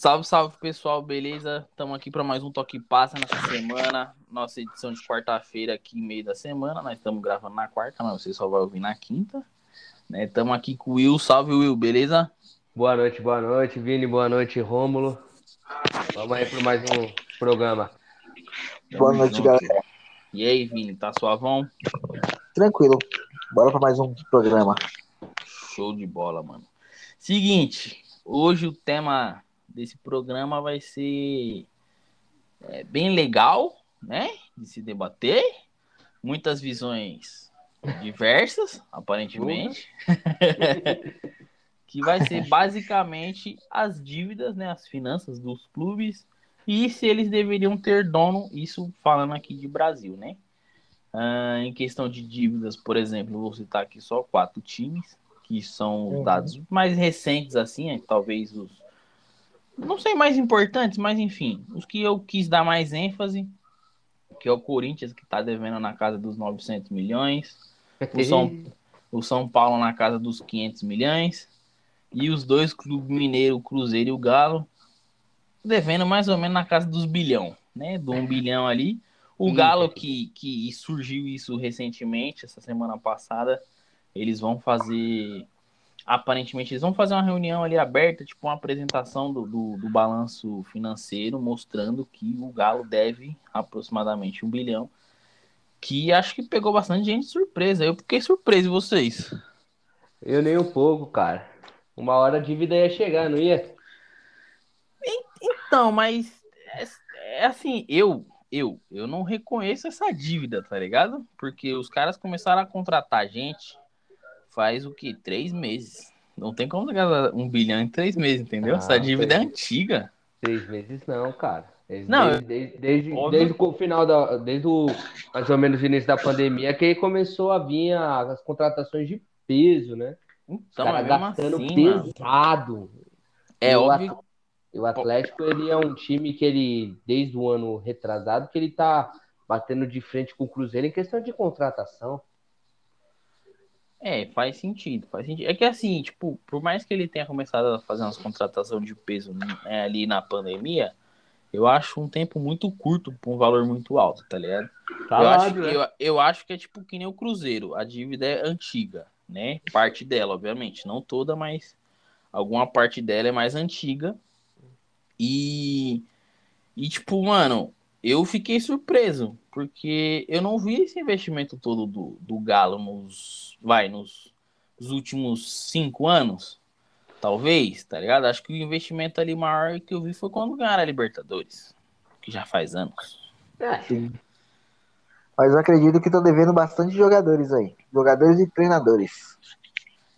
Salve, salve pessoal, beleza? Estamos aqui para mais um Toque Passa nessa semana. Nossa edição de quarta-feira aqui, meio da semana. Nós estamos gravando na quarta, mas você só vai ouvir na quinta. Estamos né? aqui com o Will. Salve, Will, beleza? Boa noite, boa noite, Vini. Boa noite, Rômulo. Vamos aí para mais um programa. Boa noite, junto. galera. E aí, Vini, tá suavão? Tranquilo. Bora para mais um programa. Show de bola, mano. Seguinte, hoje o tema desse programa vai ser é, bem legal, né? De se debater. Muitas visões diversas, aparentemente. que vai ser basicamente as dívidas, né? As finanças dos clubes e se eles deveriam ter dono, isso falando aqui de Brasil, né? Ah, em questão de dívidas, por exemplo, vou citar aqui só quatro times, que são os uhum. dados mais recentes, assim, é, talvez os não sei mais importantes, mas enfim, os que eu quis dar mais ênfase, que é o Corinthians, que está devendo na casa dos 900 milhões, o São, o São Paulo na casa dos 500 milhões, e os dois clubes mineiros, o Cruzeiro e o Galo, devendo mais ou menos na casa dos bilhão, né? Do um bilhão ali. O Galo, que, que surgiu isso recentemente, essa semana passada, eles vão fazer aparentemente eles vão fazer uma reunião ali aberta, tipo uma apresentação do, do, do, balanço financeiro, mostrando que o Galo deve aproximadamente um bilhão, que acho que pegou bastante gente de surpresa. Eu fiquei surpreso, e vocês? Eu nem um pouco, cara. Uma hora a dívida ia chegar, não ia? Então, mas é, é assim, eu, eu, eu não reconheço essa dívida, tá ligado? Porque os caras começaram a contratar gente faz o que? Três meses. Não tem como gastar um bilhão em três meses, entendeu? Ah, Essa dívida três, é antiga. Três meses não, cara. Desde, não, desde, desde, desde, o final da. Desde o mais ou menos o início da pandemia, que aí começou a vir as contratações de peso, né? Então, é gastando assim, pesado. Mano. É o óbvio. O Atlético, ele é um time que ele, desde o ano retrasado, que ele tá batendo de frente com o Cruzeiro em questão de contratação. É, faz sentido, faz sentido. É que assim, tipo, por mais que ele tenha começado a fazer umas contratações de peso né, ali na pandemia, eu acho um tempo muito curto para um valor muito alto, tá ligado? Tá eu, acho, né? eu, eu acho que é tipo que nem o Cruzeiro, a dívida é antiga, né? Parte dela, obviamente, não toda, mas alguma parte dela é mais antiga. E, e tipo, mano, eu fiquei surpreso, porque eu não vi esse investimento todo do, do Galo nos, vai, nos, nos últimos cinco anos, talvez, tá ligado? Acho que o investimento ali maior que eu vi foi quando ganharam a Libertadores, que já faz anos. É, sim. Mas eu acredito que estão devendo bastante jogadores aí, jogadores e treinadores.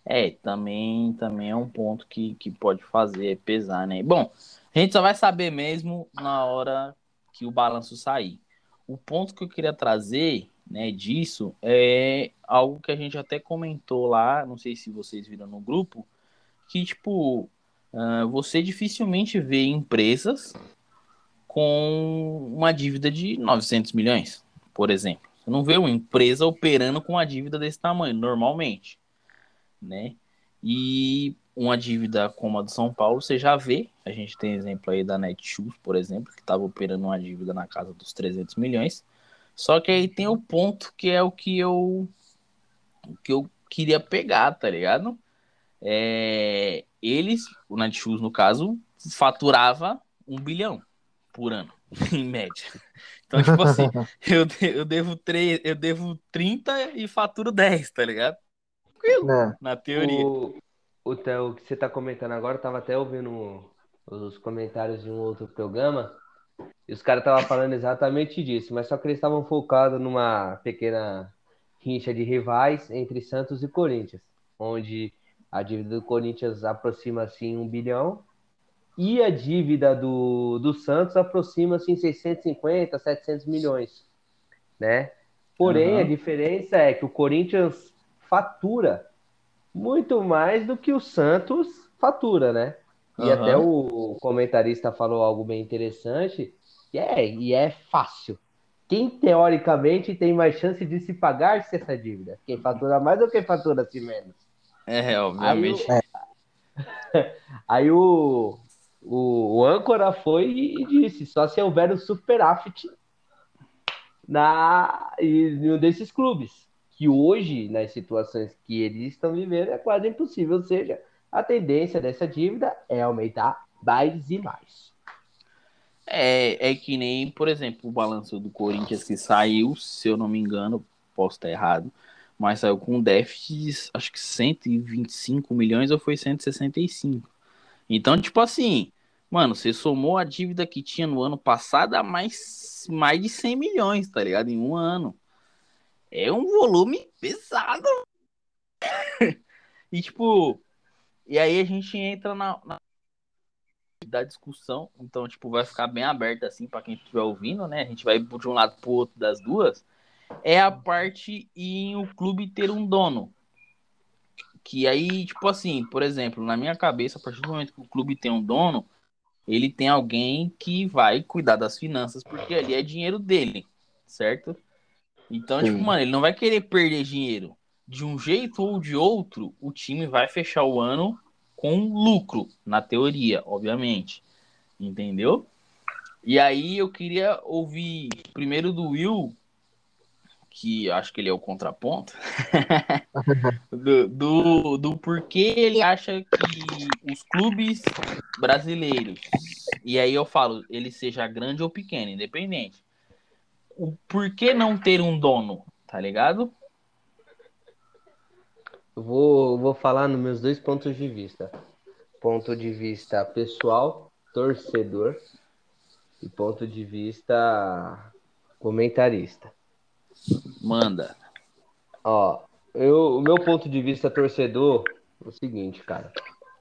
É, também, também é um ponto que, que pode fazer pesar, né? Bom, a gente só vai saber mesmo na hora que o balanço sair. O ponto que eu queria trazer né, disso é algo que a gente até comentou lá, não sei se vocês viram no grupo, que tipo, uh, você dificilmente vê empresas com uma dívida de 900 milhões, por exemplo. Você não vê uma empresa operando com uma dívida desse tamanho, normalmente, né? E uma dívida como a do São Paulo, você já vê, a gente tem exemplo aí da Netshoes, por exemplo, que estava operando uma dívida na casa dos 300 milhões, só que aí tem o ponto que é o que eu, o que eu queria pegar, tá ligado? É, eles, o Netshoes no caso, faturava um bilhão por ano, em média. Então, tipo assim, eu, eu, devo 3, eu devo 30 e faturo 10, tá ligado? Tranquilo, é. na teoria. O, o, o que você está comentando agora, eu tava até ouvindo os comentários de um outro programa, e os caras estavam falando exatamente disso, mas só que eles estavam focados numa pequena rincha de rivais entre Santos e Corinthians, onde a dívida do Corinthians aproxima assim um bilhão e a dívida do, do Santos aproxima-se em 650, 700 milhões, né? Porém, uhum. a diferença é que o Corinthians fatura muito mais do que o Santos fatura, né? E uhum. até o comentarista falou algo bem interessante, e é, e é fácil. Quem teoricamente tem mais chance de se pagar se essa dívida? Quem fatura mais ou quem fatura-se menos? É, obviamente. Aí o, aí o, O, o âncora foi e disse: só se houver um superávit na, em um desses clubes. Que hoje, nas situações que eles estão vivendo, é quase impossível. Ou seja, a tendência dessa dívida é aumentar mais e mais. É, é que nem, por exemplo, o balanço do Corinthians que saiu, se eu não me engano, posso estar errado, mas saiu com um déficit, acho que 125 milhões ou foi 165. Então, tipo assim, mano, você somou a dívida que tinha no ano passado a mais, mais de 100 milhões, tá ligado? Em um ano. É um volume pesado. e, tipo, e aí a gente entra na, na da discussão, então, tipo, vai ficar bem aberto assim para quem estiver ouvindo, né? A gente vai de um lado pro outro das duas. É a parte em o clube ter um dono. Que aí, tipo assim, por exemplo, na minha cabeça, a partir do momento que o clube tem um dono, ele tem alguém que vai cuidar das finanças, porque ali é dinheiro dele, certo? Então, tipo, Sim. tipo, mano, ele não vai querer perder dinheiro. De um jeito ou de outro, o time vai fechar o ano com lucro, na teoria, obviamente. Entendeu? E aí eu queria ouvir primeiro do Will que acho que ele é o contraponto, do, do, do porquê ele acha que os clubes brasileiros, e aí eu falo, ele seja grande ou pequeno, independente, o porquê não ter um dono, tá ligado? Eu vou, vou falar nos meus dois pontos de vista. Ponto de vista pessoal, torcedor, e ponto de vista comentarista. Manda. Ó, eu, o meu ponto de vista torcedor é o seguinte, cara.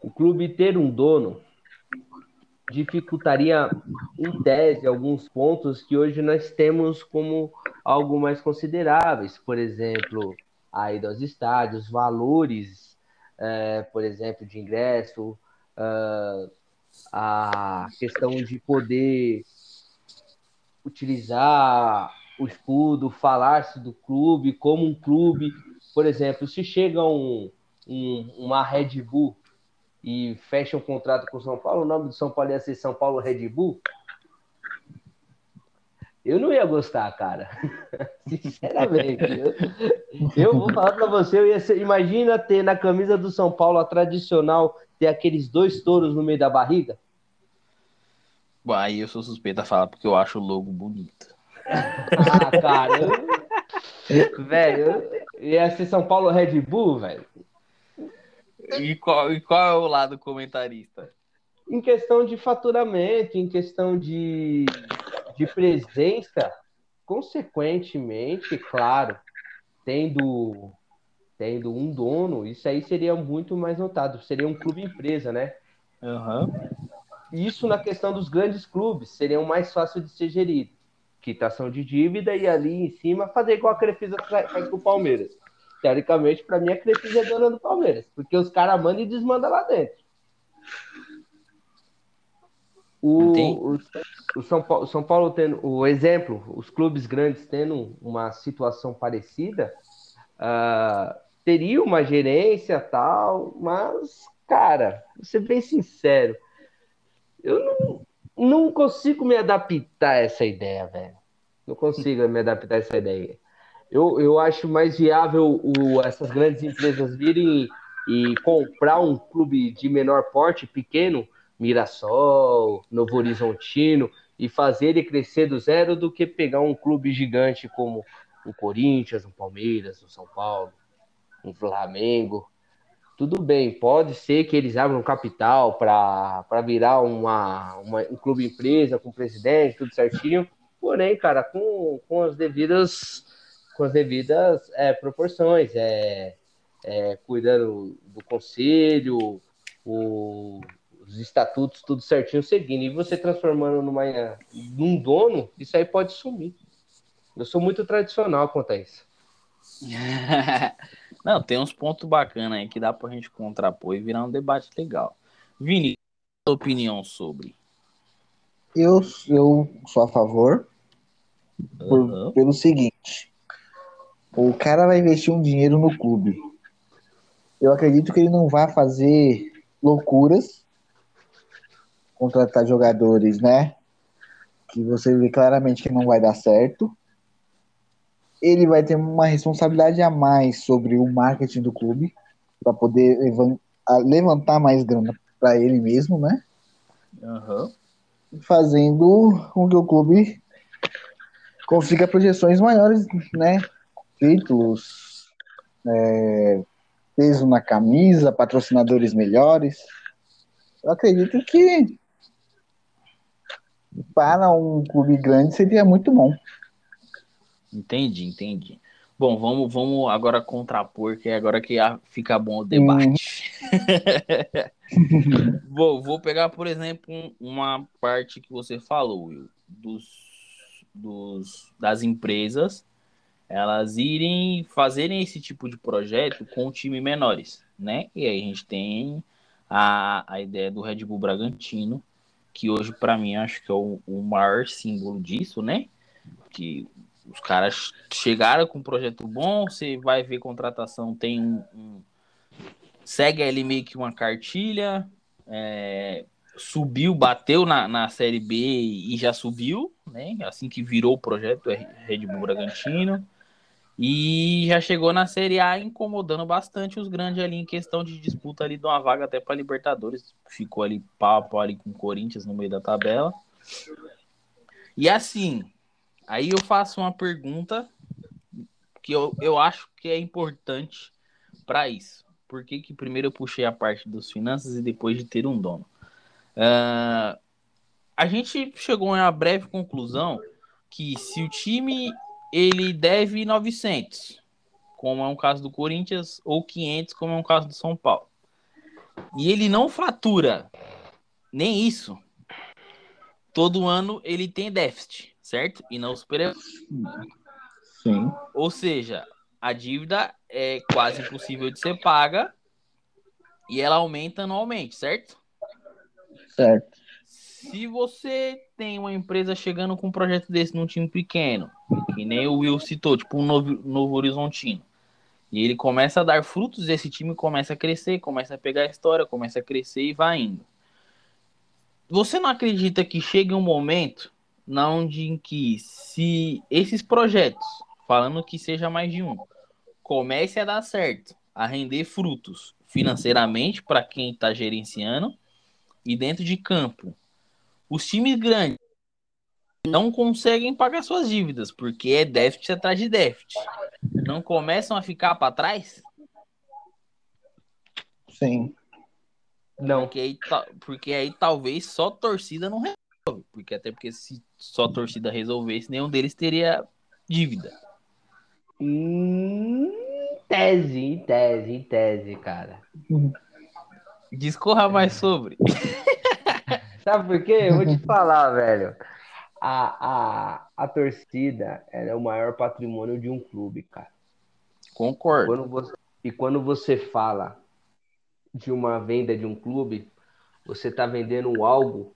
O clube ter um dono dificultaria, em tese, alguns pontos que hoje nós temos como algo mais consideráveis. Por exemplo, a ida aos estádios, valores, é, por exemplo, de ingresso, uh, a questão de poder utilizar o escudo, falar-se do clube como um clube. Por exemplo, se chega um, um, uma Red Bull e fecha um contrato com o São Paulo, o nome do São Paulo ia ser São Paulo Red Bull. Eu não ia gostar, cara. Sinceramente. Eu, eu, vou falar para você, eu ia ser, imagina ter na camisa do São Paulo a tradicional ter aqueles dois touros no meio da barriga. Bom, aí eu sou suspeito a falar porque eu acho o logo bonito. Ah, cara. Eu... velho, ia ser São Paulo Red Bull, velho. E qual, e qual é o lado comentarista? Em questão de faturamento, em questão de, de presença, consequentemente, claro, tendo, tendo um dono, isso aí seria muito mais notado. Seria um clube empresa, né? Uhum. Isso na questão dos grandes clubes, seriam mais fácil de ser gerido quitação de dívida e ali em cima fazer igual a Crefisa faz com o Palmeiras. Teoricamente, para mim, a Crefisa é dona do Palmeiras, porque os caras mandam e desmandam lá dentro. O, o, o, São Paulo, São Paulo tendo o exemplo, os clubes grandes tendo uma situação parecida, uh, teria uma gerência tal, mas, cara, vou ser bem sincero, eu não, não consigo me adaptar a essa ideia, velho. Não consigo me adaptar a essa ideia. Eu, eu acho mais viável o, essas grandes empresas virem e comprar um clube de menor porte, pequeno, Mirassol, Novo Horizontino, e fazer ele crescer do zero do que pegar um clube gigante como o Corinthians, o Palmeiras, o São Paulo, o Flamengo, tudo bem, pode ser que eles abram capital para virar uma, uma, um clube empresa com presidente, tudo certinho. Porém, cara, com, com as devidas com as devidas é, proporções, é, é, cuidando do conselho, o, os estatutos, tudo certinho seguindo. E você transformando numa, num dono, isso aí pode sumir. Eu sou muito tradicional quanto a isso. Não, tem uns pontos bacanas aí que dá pra gente contrapor e virar um debate legal. Vini, sua opinião sobre? Eu, eu sou a favor por, uhum. pelo seguinte: o cara vai investir um dinheiro no clube. Eu acredito que ele não vai fazer loucuras contratar jogadores, né? Que você vê claramente que não vai dar certo. Ele vai ter uma responsabilidade a mais sobre o marketing do clube para poder levantar mais grana para ele mesmo, né? Uhum. Fazendo com que o clube consiga projeções maiores, né? Títulos, é, peso na camisa, patrocinadores melhores. Eu acredito que para um clube grande seria muito bom. Entendi, entendi. Bom, vamos, vamos agora contrapor, que é agora que fica bom o debate. Hum. bom, vou pegar, por exemplo, uma parte que você falou, Will, dos, dos, das empresas elas irem fazerem esse tipo de projeto com times menores, né? E aí a gente tem a, a ideia do Red Bull Bragantino, que hoje para mim acho que é o, o maior símbolo disso, né? Que os caras chegaram com um projeto bom, você vai ver contratação, tem um, um segue ali meio que uma cartilha, é, subiu, bateu na, na Série B e já subiu, né? Assim que virou o projeto é Red Bull Bragantino. E já chegou na Série A incomodando bastante os grandes ali em questão de disputa ali de uma vaga até para Libertadores. Ficou ali papo ali com o Corinthians no meio da tabela. E assim, aí eu faço uma pergunta que eu, eu acho que é importante para isso. Por que, que primeiro eu puxei a parte dos finanças e depois de ter um dono? Uh, a gente chegou a uma breve conclusão que se o time ele deve 900, como é um caso do Corinthians, ou 500, como é um caso do São Paulo. E ele não fatura nem isso. Todo ano ele tem déficit, certo? E não supera. Sim. Ou seja, a dívida é quase impossível de ser paga e ela aumenta anualmente, certo? Certo. Se você tem uma empresa chegando com um projeto desse num time pequeno, que nem o Will citou, tipo um novo, novo horizontino, e ele começa a dar frutos, esse time começa a crescer, começa a pegar a história, começa a crescer e vai indo. Você não acredita que chega um momento na onde em que se esses projetos, falando que seja mais de um, comece a dar certo, a render frutos financeiramente para quem está gerenciando e dentro de campo os times grandes não conseguem pagar suas dívidas, porque é déficit atrás de déficit. Não começam a ficar para trás? Sim. Não. Porque aí, porque aí talvez só torcida não resolve. Porque até porque se só torcida resolvesse, nenhum deles teria dívida. Em tese, em tese, em tese, cara. Discorra mais sobre. Sabe por quê? Eu vou te falar, velho. A, a, a torcida é o maior patrimônio de um clube, cara. Concordo. Quando você, e quando você fala de uma venda de um clube, você está vendendo algo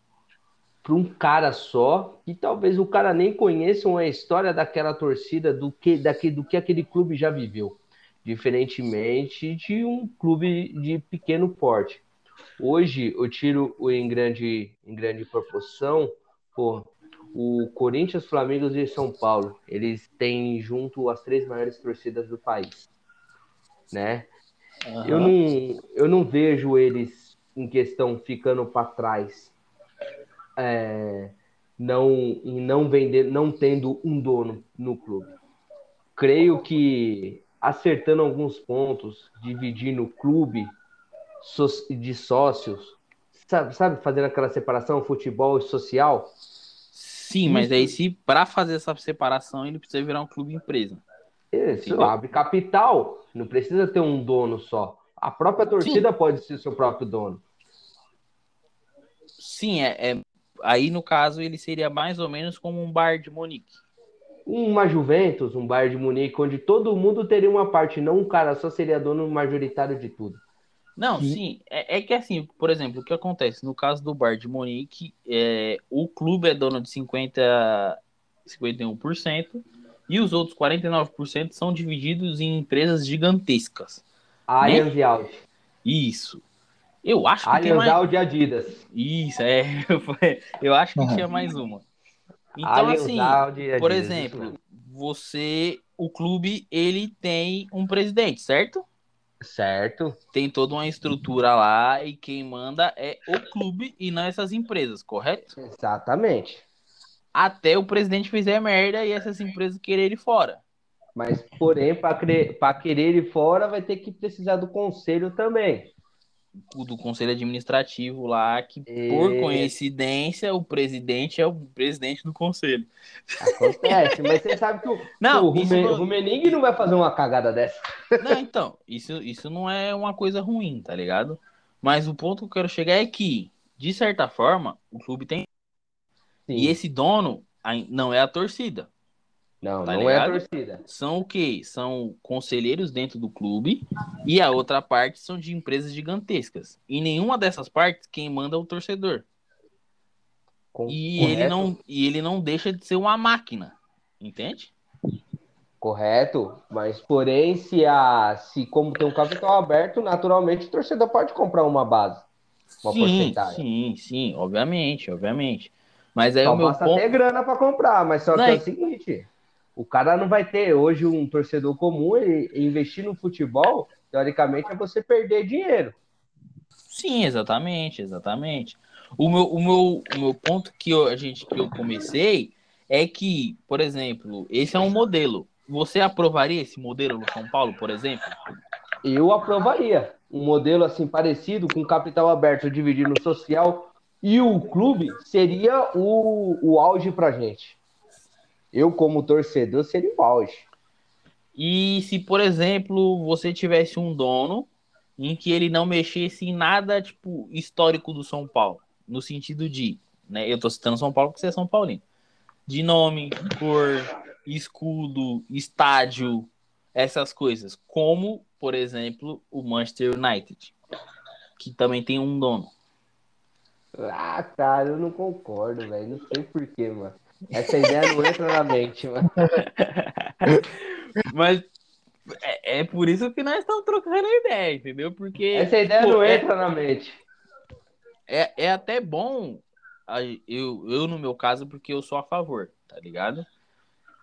para um cara só, que talvez o cara nem conheça a história daquela torcida, do que, daquele, do que aquele clube já viveu. Diferentemente de um clube de pequeno porte. Hoje eu tiro em grande, em grande proporção, pô, o Corinthians, Flamengo e São Paulo. Eles têm junto as três maiores torcidas do país, né? Uhum. Eu, não, eu não vejo eles em questão ficando para trás, é, não em não vender, não tendo um dono no clube. Creio que acertando alguns pontos, dividindo o clube de sócios, sabe, sabe fazendo aquela separação futebol e social? Sim, mas aí se para fazer essa separação ele precisa virar um clube empresa. Isso, abre capital, não precisa ter um dono só. A própria torcida Sim. pode ser seu próprio dono. Sim, é, é, aí no caso ele seria mais ou menos como um bar de Munique. Uma Juventus, um bar de Munique, onde todo mundo teria uma parte, não um cara só seria dono majoritário de tudo. Não, sim, sim é, é, que assim, por exemplo, o que acontece no caso do Bar de Monique, é, o clube é dono de 50, 51% e os outros 49% são divididos em empresas gigantescas. Allianz né? e Audi. Isso. Eu acho que tem mais. De Adidas. Isso, é. Eu acho que tinha mais uma. Então, assim, por exemplo, você, o clube, ele tem um presidente, certo? Certo. Tem toda uma estrutura lá e quem manda é o clube e não essas empresas, correto? Exatamente. Até o presidente fizer merda e essas empresas quererem ir fora. Mas, porém, para querer ir fora, vai ter que precisar do conselho também. O do conselho administrativo lá, que E- por coincidência o presidente é o presidente do conselho. Acontece, mas você sabe que o, Não, o isso Rume- não- Rumeningue não vai fazer uma cagada dessa. Não, então, isso, isso não é uma coisa ruim, tá ligado? Mas o ponto que eu quero chegar é que, de certa forma, o clube tem. Sim. E esse dono não é a torcida. Não, tá não é a ligado? torcida. São o quê? São conselheiros dentro do clube e a outra parte são de empresas gigantescas. E nenhuma dessas partes quem manda é o torcedor. Com- E correto, ele não e ele não deixa de ser uma máquina. Entende? Correto, mas porém, se a se como tem um capital aberto, naturalmente o torcedor pode comprar uma base, uma sim, porcentagem. sim, sim, obviamente, obviamente. Mas aí Só o meu basta ponto ter grana para comprar, mas só que Não, é e- o seguinte, o cara não vai ter hoje um torcedor comum ele investir no futebol, teoricamente é você perder dinheiro. Sim, exatamente, exatamente. O meu, o meu, o meu ponto que eu, a gente, que eu comecei é que, por exemplo, esse é um modelo. Você aprovaria esse modelo no São Paulo, por exemplo? Eu aprovaria um modelo assim parecido com capital aberto dividido no social e o clube seria o, o auge pra gente. Eu como torcedor seria o auge. E se, por exemplo, você tivesse um dono em que ele não mexesse em nada, tipo, histórico do São Paulo, no sentido de, né, eu tô citando São Paulo porque você é São Paulino, de nome, cor, escudo, estádio, essas coisas, como, por exemplo, o Manchester United, que também tem um dono. Ah, cara, eu não concordo, velho. Não sei porquê, mano. Essa ideia não entra na mente, mano. Mas é, é por isso que nós estamos trocando ideia, entendeu? Porque Essa ideia pô, não é- entra na mente. é, é até bom, eu, eu no meu caso, porque eu sou a favor, tá ligado?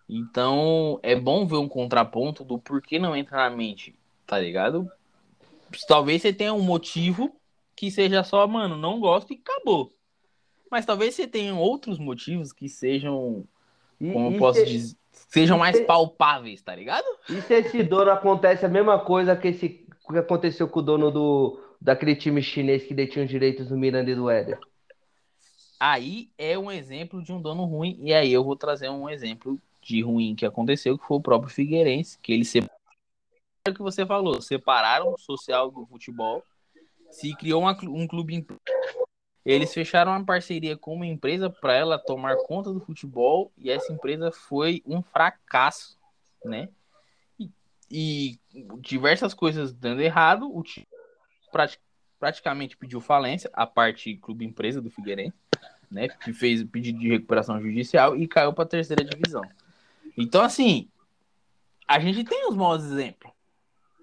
Então, é bom ver um contraponto do porquê não entra na mente, tá ligado? Talvez você tenha um motivo que seja só, mano, não gosto e acabou. Mas talvez você tenha outros motivos que sejam, E, como eu e posso se, dizer, sejam mais se- palpáveis, tá ligado? e se esse dono acontece a mesma coisa que, esse, que aconteceu com o dono do, daquele time chinês que detinha os direitos do Miranda e do Éder? Aí é um exemplo de um dono ruim, e aí eu vou trazer um exemplo de ruim que aconteceu, que foi o próprio Figueirense, que ele separaram o que você falou, separaram o social do futebol, se criou uma um clube. Eles fecharam uma parceria com uma empresa para ela tomar conta do futebol, e essa empresa foi um fracasso, né? E, e diversas coisas dando errado, o time prati- praticamente pediu falência, a parte clube empresa do Figueirense né? Que fez pedido de recuperação judicial e caiu para a terceira divisão. Então, assim, a gente tem os maus exemplos,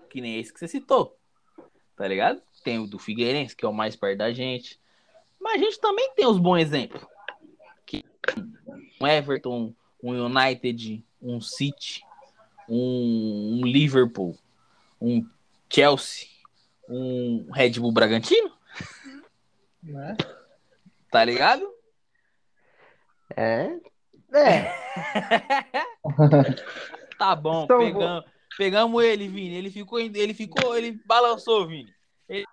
que nem esse que você citou, tá ligado? Tem o do Figueirense, que é o mais perto da gente, mas a gente também tem os bons exemplos. Que um Everton, um United, um City, um, um Liverpool, um Chelsea, um Red Bull Bragantino, Né? tá ligado? É? É. Tá bom, Então, pegamos, pegamos ele, Vini. Ele ficou, ele ficou, ele balançou, Vini. É,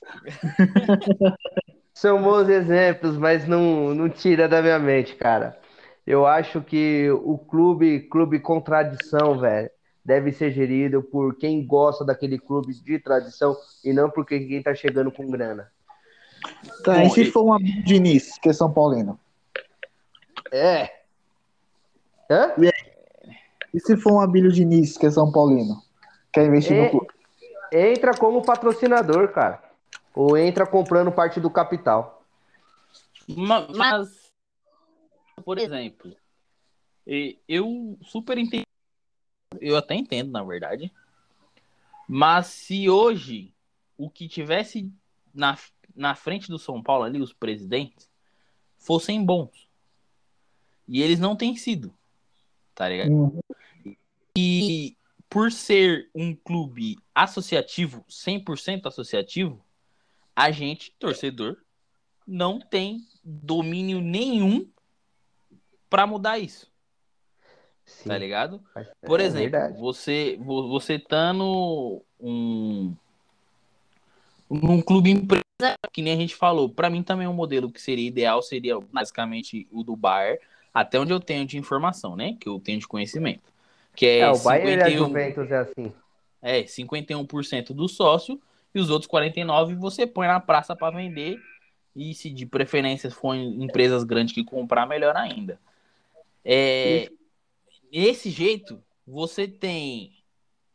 São bons exemplos, mas não, não tira da minha mente, cara. Eu acho que o clube, clube com tradição, velho, deve ser gerido por quem gosta daquele clube de tradição e não por quem tá chegando com grana. tá, Bom, e se e- for um amigo Diniz, que é São Paulino? É. Hã? E se for um Abílio Diniz, que é São Paulino? Quer investir É. no clube? Entra como patrocinador, cara. Ou entra comprando parte do capital. Ma- Mas, por exemplo, eu super entendo, eu até entendo, na verdade, mas se hoje o que tivesse na, na frente do São Paulo ali, os presidentes, fossem bons. E eles não têm sido. Tá ligado? Uhum. E por ser um clube associativo, 100% associativo, a gente, torcedor, não tem domínio nenhum para mudar isso. Sim. Tá ligado? É Por exemplo, verdade. você vo- você tá no um num clube empresa, que nem a gente falou, para mim também um modelo que seria ideal seria basicamente o do Bar, até onde eu tenho de informação, né? Que eu tenho de conhecimento. Que é, É, o Bayern e a 51 Juventus é assim. é 51% do sócio e os outros 49 você põe na praça para vender e se de preferência for em empresas grandes que comprar melhor ainda. É, Desse jeito, você tem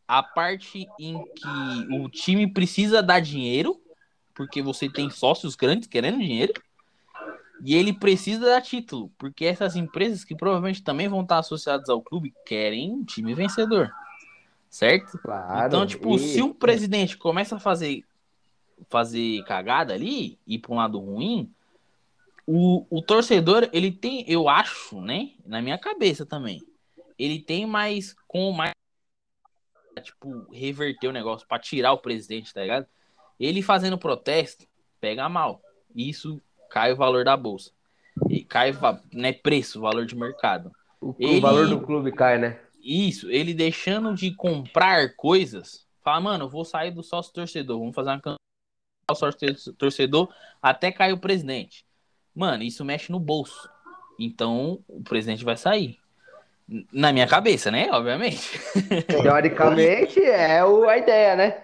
a parte em que o time precisa dar dinheiro, porque você tem sócios grandes querendo dinheiro, e ele precisa dar título, porque essas empresas que provavelmente também vão estar associadas ao clube querem um time vencedor. Certo? Claro. Então, tipo, e- se um presidente começa a fazer fazer cagada ali, ir para um lado ruim, o, o torcedor, ele tem, eu acho, né, na minha cabeça também, ele tem mais, com mais, tipo, reverter o negócio para tirar o presidente, tá ligado? Ele fazendo protesto, pega mal. Isso cai o valor da bolsa. E cai, né, preço, valor de mercado. o, o ele- valor do clube cai, né? Isso, ele deixando de comprar coisas, fala, mano, eu vou sair do sócio torcedor, vamos fazer uma campanha do sócio torcedor até cair o presidente. Mano, isso mexe no bolso. Então, o presidente vai sair. Na minha cabeça, né? Obviamente. Teoricamente é o, a ideia, né?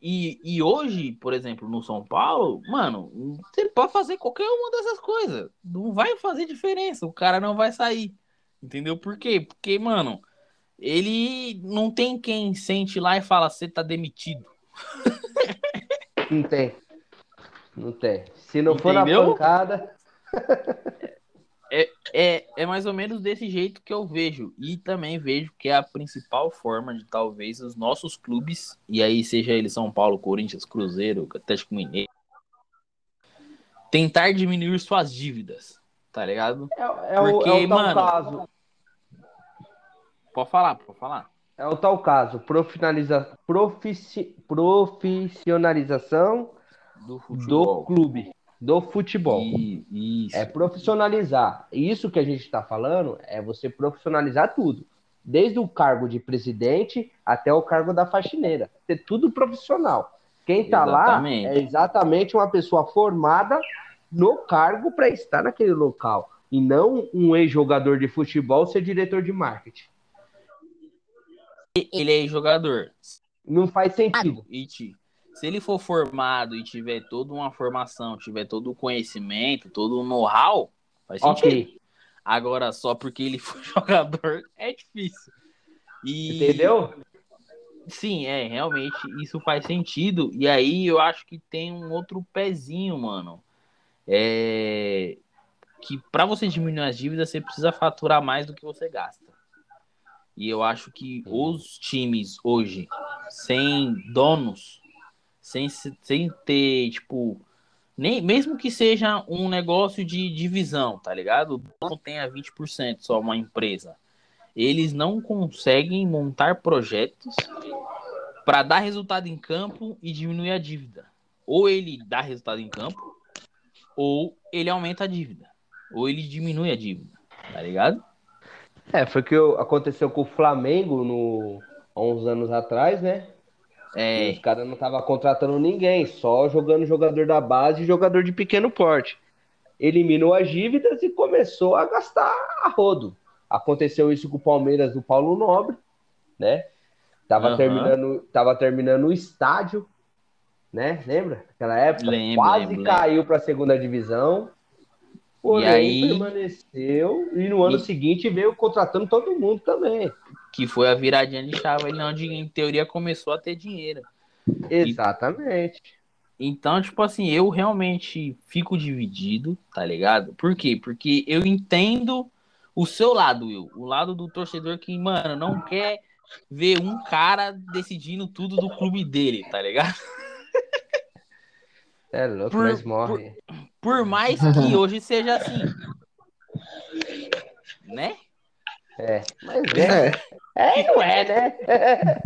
E, e hoje, por exemplo, no São Paulo, mano, ele pode fazer qualquer uma dessas coisas. Não vai fazer diferença. O cara não vai sair. Entendeu? Por quê? Porque, mano, ele não tem quem sente lá e fala, você tá demitido. Não tem. Não tem. Se não for na Entendeu? pancada. É, é mais ou menos desse jeito que eu vejo. E também vejo que é a principal forma de talvez os nossos clubes, e aí seja ele São Paulo, Corinthians, Cruzeiro, Atlético Mineiro, tentar diminuir suas dívidas. Tá ligado? É, é o, Porque, é o tal mano, caso. Pode falar, pode falar. É o tal caso. Profinaliza, profici, profissionalização Do do clube. Do futebol. Isso. É profissionalizar. Isso que a gente está falando é você profissionalizar tudo. Desde o cargo de presidente até o cargo da faxineira. Ter tudo profissional. Quem está lá é exatamente uma pessoa formada no cargo para estar naquele local. E não um ex-jogador de futebol ser diretor de marketing. Ele é jogador. Não faz sentido. E te- se ele for formado e tiver toda uma formação, tiver todo o conhecimento, todo o know-how, faz sentido. Ok. Agora, só porque ele foi jogador, é difícil. E, Entendeu? Sim, é, realmente isso faz sentido. E aí eu acho que tem um outro pezinho, mano. É que para você diminuir as dívidas, você precisa faturar mais do que você gasta. E eu acho que os times hoje, sem donos, sem, se- sem ter, tipo, nem, mesmo que seja um negócio de divisão, tá ligado? O dono tenha 20% só uma empresa. Eles não conseguem montar projetos para dar resultado em campo e diminuir a dívida. Ou ele dá resultado em campo, ou ele aumenta a dívida. Ou ele diminui a dívida. Tá ligado? É, foi o que aconteceu com o Flamengo no, há uns anos atrás, né? É, Os caras não estavam contratando ninguém, só jogando jogador da base e jogador de pequeno porte. Eliminou as dívidas e começou a gastar a rodo. Aconteceu isso com o Palmeiras do Paulo Nobre, né? Tava, Aham. terminando, tava terminando o estádio, né? Lembra? Naquela época? Lembro, Quase lembro, caiu para a segunda divisão. Porém, aí- permaneceu e no ano E- seguinte veio contratando todo mundo também. que foi a viradinha de chave. Ele não, em teoria, começou a ter dinheiro. Exatamente. Então, tipo assim, eu realmente fico dividido, tá ligado? Por quê? Porque eu entendo o seu lado, Will. O lado do torcedor que, mano, não quer ver um cara decidindo tudo do clube dele, tá ligado? É louco, Por- nós morre. Por mais que hoje seja assim. Né? É, mas é. É, É, não é, né?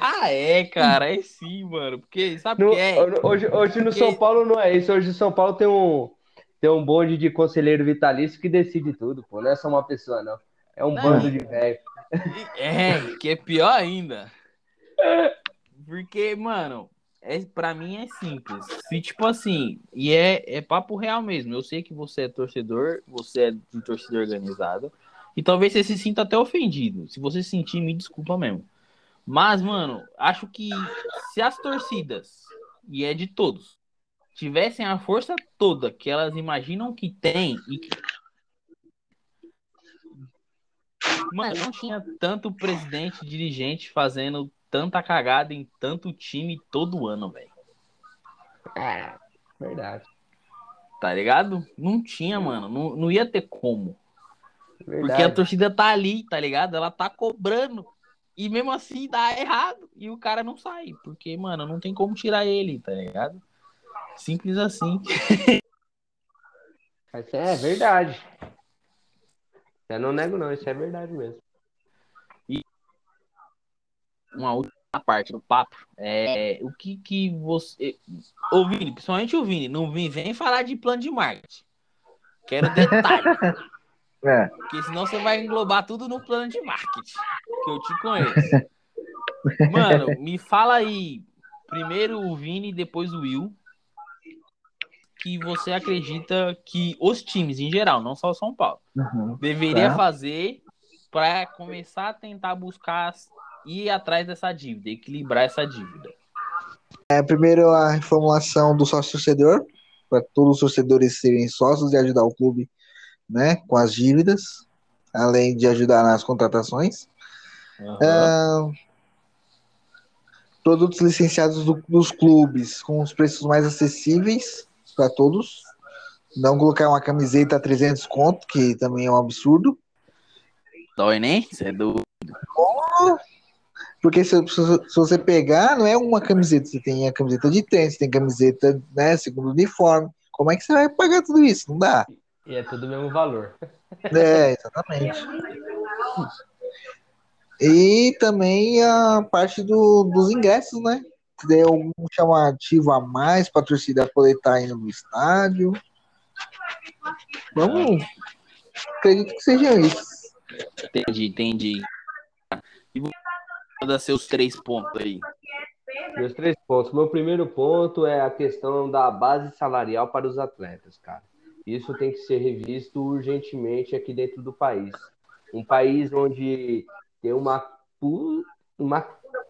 Ah, é, cara, é sim, mano. Porque, sabe o No- que é? hoje, hoje no Porque- São Paulo não é isso. Hoje no São Paulo tem um, tem um bonde de conselheiro vitalício que decide tudo, pô. Não é só uma pessoa, não. É um Não. bando de velho. É, que é pior ainda. Porque, mano, é, pra mim é simples. Se, tipo assim, e é, é papo real mesmo. Eu sei que você é torcedor, você é de torcida organizada. E talvez você se sinta até ofendido. Se você se sentir, me desculpa mesmo. Mas, mano, acho que se as torcidas, e é de todos, tivessem a força toda que elas imaginam que tem e que Mano, não tinha tanto presidente, dirigente fazendo tanta cagada em tanto time todo ano, velho. É, verdade. Tá ligado? Não tinha, mano. Não, não ia ter como. Porque a verdade. torcida tá ali, tá ligado? Ela tá cobrando. E mesmo assim dá errado. E o cara não sai. Porque, mano, não tem como tirar ele, tá ligado? Simples assim. Mas é verdade. Eu não nego, não. Isso é verdade mesmo. Uma última parte do papo. É, o que que você. Ô, Vini, principalmente o Vini, não vem, vem falar de plano de marketing. Quero detalhe. é. porque senão você vai englobar tudo no plano de marketing. Que eu te conheço. Mano, me fala aí. Primeiro o Vini, depois o Will. Que você acredita que os times, em geral, não só o São Paulo, Uhum. deveria Tá. fazer para começar a tentar buscar ir atrás dessa dívida, equilibrar essa dívida. É, primeiro a reformulação do sócio torcedor, para todos os torcedores serem sócios e ajudar o clube né, com as dívidas, além de ajudar nas contratações. Ah, produtos licenciados do- dos clubes com os preços mais acessíveis para todos. Não colocar uma camiseta a 300 conto, que também é um absurdo. Dói, né? Você é do. Porque se, se- você pegar, não é uma camiseta, você tem a camiseta de treino, você tem camiseta, né, segundo uniforme. Como é que você vai pagar tudo isso? Não dá. E é tudo o mesmo valor. É, exatamente. E também a parte do, dos ingressos, né? Se der algum chamativo a mais para a torcida poder estar indo no estádio. Vamos. Acredito que seja isso. Entendi, entendi. E você manda seus três pontos aí. Meus três pontos. Meu primeiro ponto é a questão da base salarial para os atletas, cara. Isso tem que ser revisto urgentemente aqui dentro do país. Um país onde tem uma, uma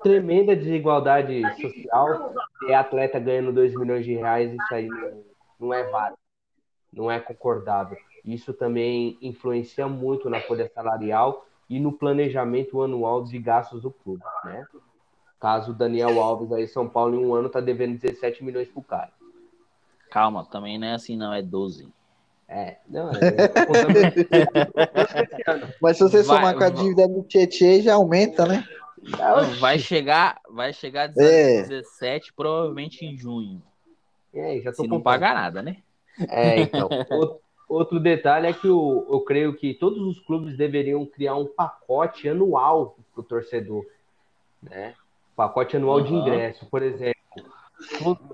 tremenda desigualdade social, ter atleta ganhando 2 milhões de reais, isso aí não, não é válido, não é concordável. Isso também influencia muito na folha salarial e no planejamento anual de gastos do clube, né? Caso o Daniel Alves aí, São Paulo, em um ano tá devendo 17 milhões pro cara. Calma, também não é assim, não, é 12. É, não, é. Mas se você Vai, somar com a dívida do Tietchan, já aumenta, né? Vai chegar, vai chegar a É. 17, provavelmente em junho. É, já tô Se não pagar nada, né? É, então. Outro, detalhe é que o, eu creio que todos os clubes deveriam criar um pacote anual para o torcedor. Né? Pacote anual de Aham. ingresso, por exemplo.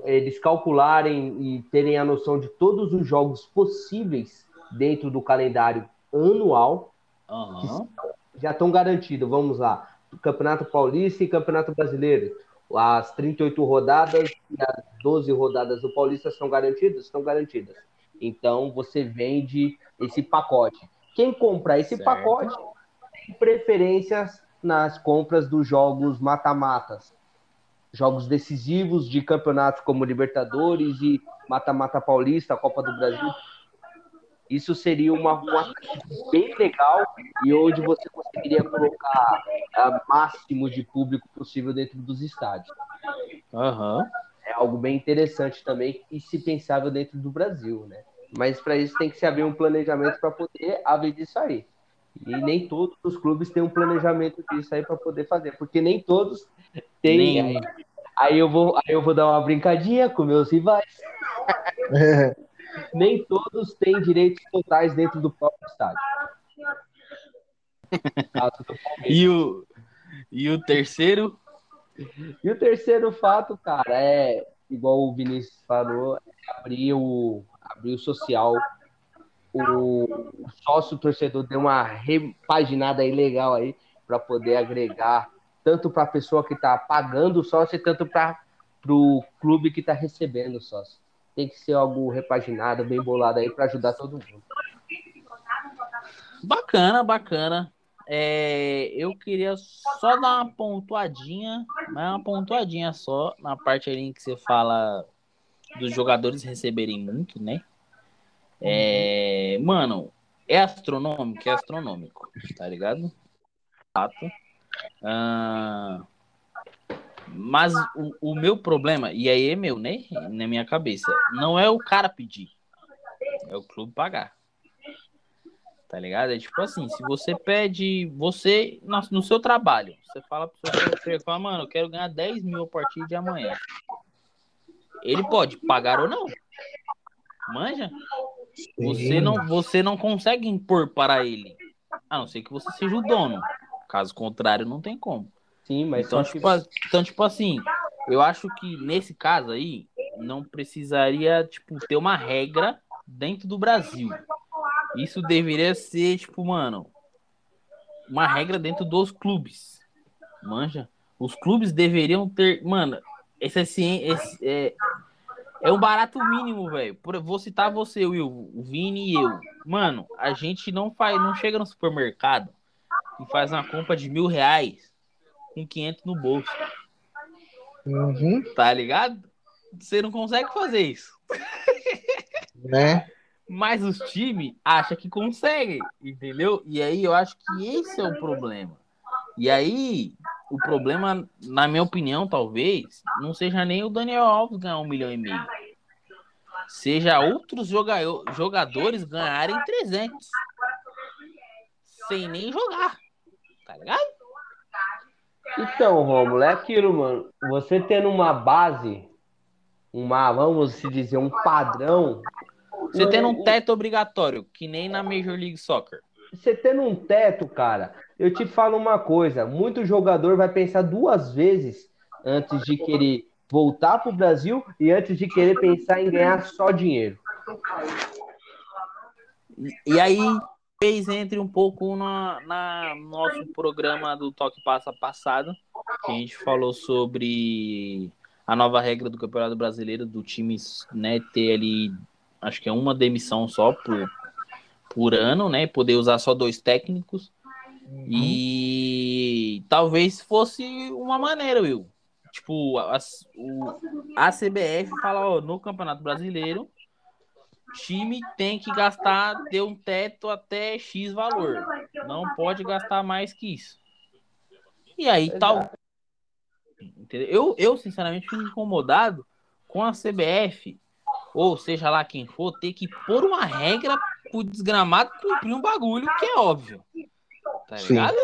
Eles calcularem e terem a noção de todos os jogos possíveis dentro do calendário anual Aham. já estão garantidos. Vamos lá. Campeonato Paulista e Campeonato Brasileiro. As 38 rodadas e as 12 rodadas do Paulista são garantidas? Estão garantidas. Então você vende esse pacote. Quem comprar esse Certo. pacote tem preferências nas compras dos jogos mata-matas. Jogos decisivos de campeonatos como Libertadores e Mata-Mata Paulista, Copa do Brasil. Isso seria uma, uma bem legal e onde você conseguiria colocar o máximo de público possível dentro dos estádios. Aham. É algo bem interessante também e se pensável dentro do Brasil, né? Mas para isso tem que se haver um planejamento para poder haver disso aí. E nem todos os clubes têm um planejamento disso aí para poder fazer, porque nem todos têm. Aí, aí eu vou, aí eu vou dar uma brincadinha com meus rivais. Nem todos têm direitos totais dentro do próprio estádio. e, o, e o terceiro? E o terceiro fato, cara, é igual o Vinícius falou, é abrir o, abrir o social. O sócio torcedor deu uma repaginada aí legal aí para poder agregar tanto para a pessoa que está pagando o sócio, tanto para o clube que está recebendo o sócio. Tem que ser algo repaginado, bem bolado aí para ajudar todo mundo. Bacana, bacana. É, eu queria só dar uma pontuadinha, mas uma pontuadinha só na parte ali em que você fala dos jogadores receberem muito, né? É, mano, é astronômico, é astronômico, tá ligado? Fato. Ah, mas o, o, meu problema, e aí é meu, né? Na minha cabeça, não é o cara pedir, é o clube pagar. Tá ligado? É tipo assim, se você pede, você, no, no seu trabalho, você fala pro seu emprego, fala, mano, eu quero ganhar 10 mil a partir de amanhã. Ele pode pagar ou não. Manja? Você não, você não consegue impor para ele. A não ser que você seja o dono. Caso contrário, não tem como. Sim, mas então, tipo, que... então, tipo assim, eu acho que nesse caso aí, não precisaria, tipo, ter uma regra dentro do Brasil. Isso deveria ser, tipo, mano, uma regra dentro dos clubes. Manja? Os clubes deveriam ter. Mano, esse, assim, esse é, é um barato mínimo, velho. Vou citar você, Will, o Vini e eu. Mano, a gente não faz, não chega no supermercado e faz uma compra de mil reais com 500 no bolso. Uhum. Tá ligado? Você não consegue fazer isso. Né? Mas os times acham que conseguem, entendeu? E aí eu acho que esse é o problema. E aí, o problema, na minha opinião, talvez, não seja nem o Daniel Alves ganhar um milhão e meio. Seja outros jogadores ganharem 300. Sem nem jogar tá ligado? Então, Romulo, é aquilo, mano. Você tendo uma base, uma, vamos se dizer, um padrão. Você tendo um teto obrigatório, que nem na Major League Soccer. Você tendo um teto, cara, eu te falo uma coisa: muito jogador vai pensar duas vezes antes de querer voltar pro Brasil e antes de querer pensar em ganhar só dinheiro. E aí, talvez entre um pouco na, na nosso programa do Toque Passa passado, que a gente falou sobre a nova regra do Campeonato Brasileiro, do time né, ter ali, acho que é uma demissão só por, por ano, né? Poder usar só dois técnicos. Uhum. E talvez fosse uma maneira, Will. Tipo, a, o, a CBF fala, ó, no Campeonato Brasileiro, time tem que gastar, ter um teto até X valor. Não pode gastar mais que isso. E aí, tal. Eu, eu, sinceramente, fico incomodado com a CBF, ou seja lá quem for, ter que pôr uma regra pro desgramado cumprir um bagulho que é óbvio. Tá ligado?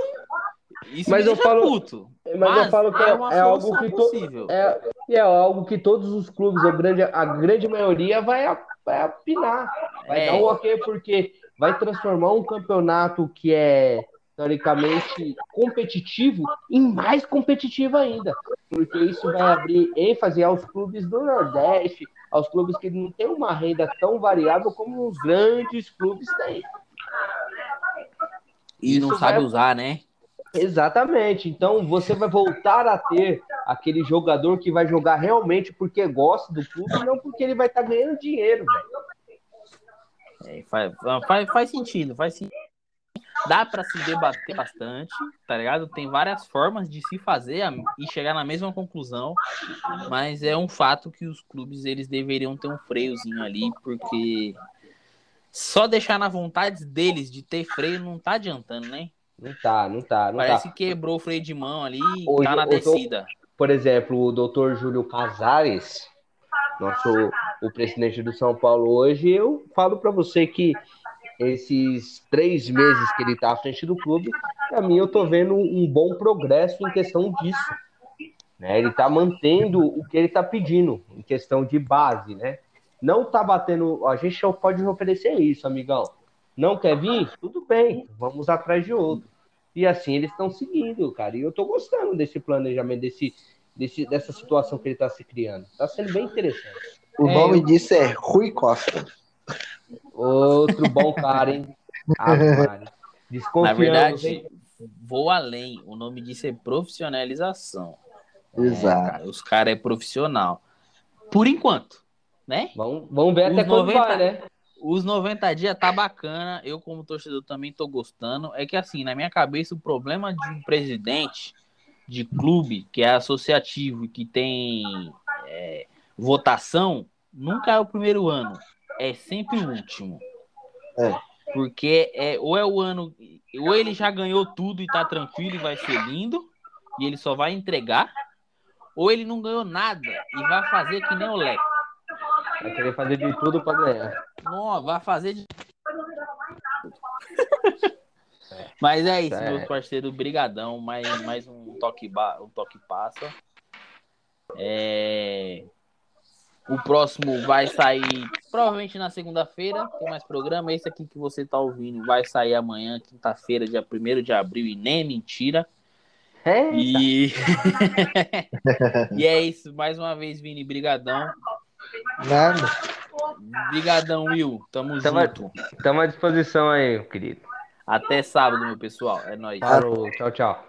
Isso mas eu falo, puto. Mas, mas, eu falo que é, é, é algo que to, é, é algo que todos os clubes, a grande, a grande maioria vai vai apinar, vai é. dar um ok, porque vai transformar um campeonato que é teoricamente competitivo em mais competitivo ainda, porque isso vai abrir ênfase aos clubes do Nordeste, aos clubes que não têm uma renda tão variável como os grandes clubes têm. E isso não sabe usar, né? Exatamente. Então você vai voltar a ter aquele jogador que vai jogar realmente porque gosta do clube, não porque ele vai estar tá ganhando dinheiro, é, faz, faz, faz sentido, faz sentido. Dá para se debater bastante, tá ligado? Tem várias formas de se fazer e chegar na mesma conclusão, mas é um fato que os clubes eles deveriam ter um freiozinho ali, porque só deixar na vontade deles de ter freio não tá adiantando, né? Não tá, não tá. Não Parece tá. que quebrou o freio de mão ali e tá na descida. Tô, por exemplo, o doutor Júlio Casares, nosso o presidente do São Paulo hoje, eu falo para você que esses três meses que ele está à frente do clube, para mim eu tô vendo um bom progresso em questão disso. Né? Ele está mantendo o que ele está pedindo em questão de base, né? não tá batendo. A gente pode oferecer isso, amigão. Não quer vir? Tudo bem, vamos atrás de outro. E assim eles estão seguindo, cara. E eu tô gostando desse planejamento, desse, desse, dessa situação que ele tá se criando. Tá sendo bem interessante. O É, nome eu- disso é Rui Costa. Outro bom cara, hein? Maria. Na verdade, hein? vou além. O nome disso é profissionalização. É, Exato. cara, os caras é profissional. Por enquanto, né? Vamos, vamos ver Os até quando 90 vai, né? Os 90 dias tá bacana. Eu, como torcedor, também tô gostando. É que, assim, na minha cabeça, o problema de um presidente de clube que é associativo e que tem é, votação nunca é o primeiro ano. É sempre o último. É. Porque é, ou é o ano. Ou ele já ganhou tudo e tá tranquilo e vai ser lindo. E ele só vai entregar. Ou ele não ganhou nada e vai fazer que nem o Leco. Vai querer fazer de tudo pra ganhar. Não, vai fazer de. Mas é isso, É. meus parceiros. Brigadão. Mais, mais um toque, ba... um toque passa. É... O próximo vai sair provavelmente na segunda-feira. Tem mais programa. Esse aqui que você tá ouvindo vai sair amanhã, quinta-feira, dia 1 de abril. E nem é mentira. É, E... e é isso. Mais uma vez, Vini, brigadão. Nada. Brigadão, Will. Tamo Tamo- junto. Estamos à disposição aí, querido. Até sábado, meu pessoal. É nóis. Falou, tchau, tchau.